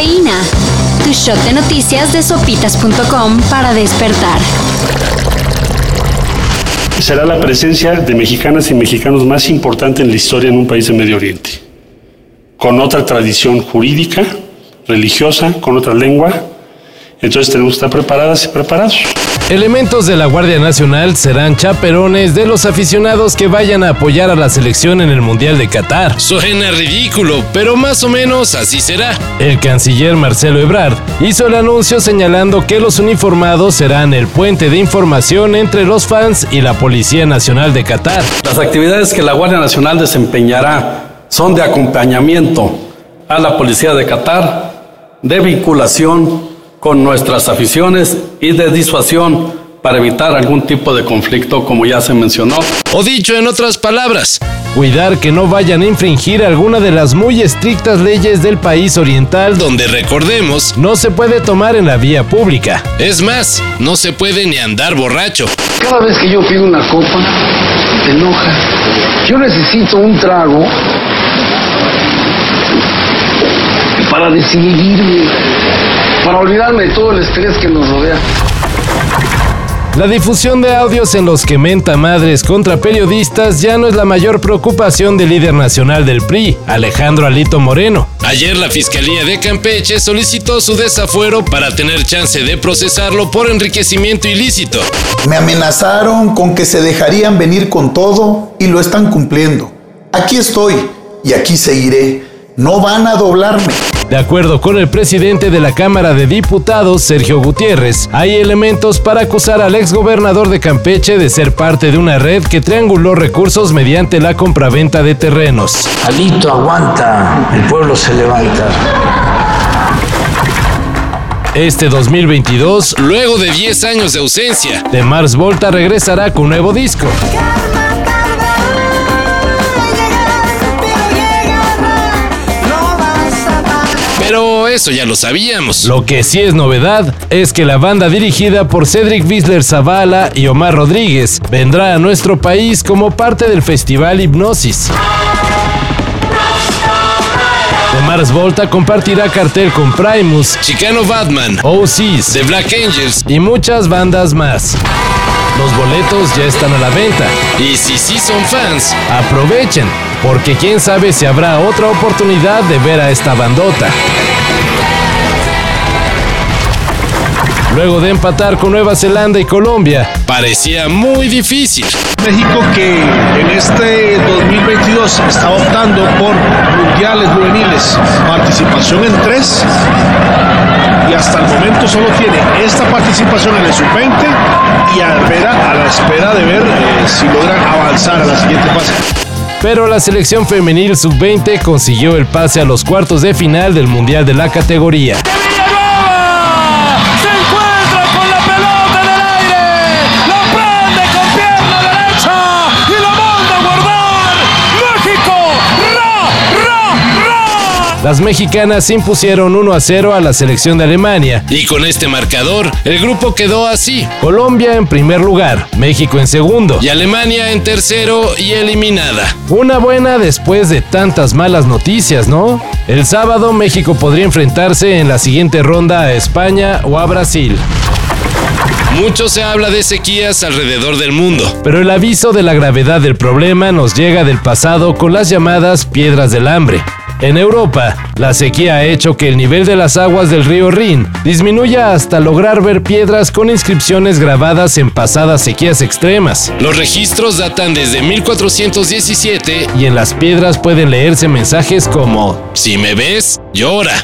Cafeína. Tu shot de noticias de sopitas.com para despertar. Será la presencia de mexicanas y mexicanos más importante en la historia en un país de Medio Oriente. Con otra tradición jurídica, religiosa, con otra lengua. Entonces tenemos que estar preparadas y preparados. Elementos de la Guardia Nacional serán chaperones de los aficionados que vayan a apoyar a la selección en el Mundial de Qatar. Suena ridículo, pero más o menos así será. El canciller Marcelo Ebrard hizo el anuncio señalando que los uniformados serán el puente de información entre los fans y la Policía Nacional de Qatar. Las actividades que la Guardia Nacional desempeñará son de acompañamiento a la Policía de Qatar, de vinculación con nuestras aficiones y de disuasión para evitar algún tipo de conflicto como ya se mencionó. O dicho en otras palabras, Cuidar que no vayan a infringir alguna de las muy estrictas leyes del país oriental donde recordemos, no se puede tomar en la vía pública. es más, no se puede ni andar borracho. Cada vez que yo pido una copa, te enoja. Yo necesito un trago para decidirme, olvidarme de todo el estrés que nos rodea. La difusión de audios en los que menta madres contra periodistas ya no es la mayor preocupación del líder nacional del PRI, Alejandro Alito Moreno. Ayer la Fiscalía de Campeche solicitó su desafuero para tener chance de procesarlo por enriquecimiento ilícito. Me amenazaron con que se dejarían venir con todo y lo están cumpliendo. Aquí estoy y aquí seguiré. No van a doblarme. De acuerdo con el presidente de la Cámara de Diputados, Sergio Gutiérrez, hay elementos para acusar al exgobernador de Campeche de ser parte de una red que trianguló recursos mediante la compraventa de terrenos. Alito aguanta, el pueblo se levanta. Este 2022, Luego de 10 años de ausencia, de Mars Volta regresará con nuevo disco. Eso ya lo sabíamos. Lo que sí es novedad es que la banda dirigida por Cedric Bisler Zavala y Omar Rodríguez vendrá a nuestro país como parte del festival Hipnosis. Mars Volta compartirá cartel con Primus, Chicano Batman, OCs The Black Angels, y muchas bandas más. Los boletos ya están a la venta. y si sí son fans, Aprovechen, porque quién sabe si habrá otra oportunidad de ver a esta bandota. Luego de empatar con Nueva Zelanda y Colombia, parecía muy difícil. México que en este 2022 está optando por mundiales juveniles, participación en tres y hasta el momento solo tiene esta participación en el sub-20 y a, espera- de ver eh, si logran avanzar a la siguiente fase. pero la selección femenil sub-20 consiguió el pase a los cuartos de final del Mundial de la categoría. Las mexicanas impusieron 1 a 0 a la selección de Alemania. Y con este marcador, el grupo quedó así. Colombia en primer lugar, México en segundo. Y Alemania en tercero y eliminada. Una buena después de tantas malas noticias, ¿no? El sábado México podría enfrentarse en la siguiente ronda a España o a Brasil. Mucho se habla de sequías alrededor del mundo. Pero el aviso de la gravedad del problema nos llega del pasado con las llamadas piedras del hambre. En Europa, la sequía ha hecho que el nivel de las aguas del río Rin disminuya hasta lograr ver piedras con inscripciones grabadas en pasadas sequías extremas. Los registros datan desde 1417. Y en las piedras pueden leerse mensajes como Si me ves, llora.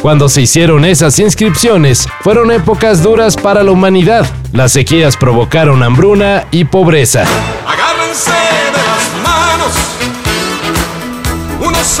Cuando se hicieron esas inscripciones, fueron épocas duras para la humanidad. Las sequías provocaron hambruna y pobreza. Agárrense de las manos. Unos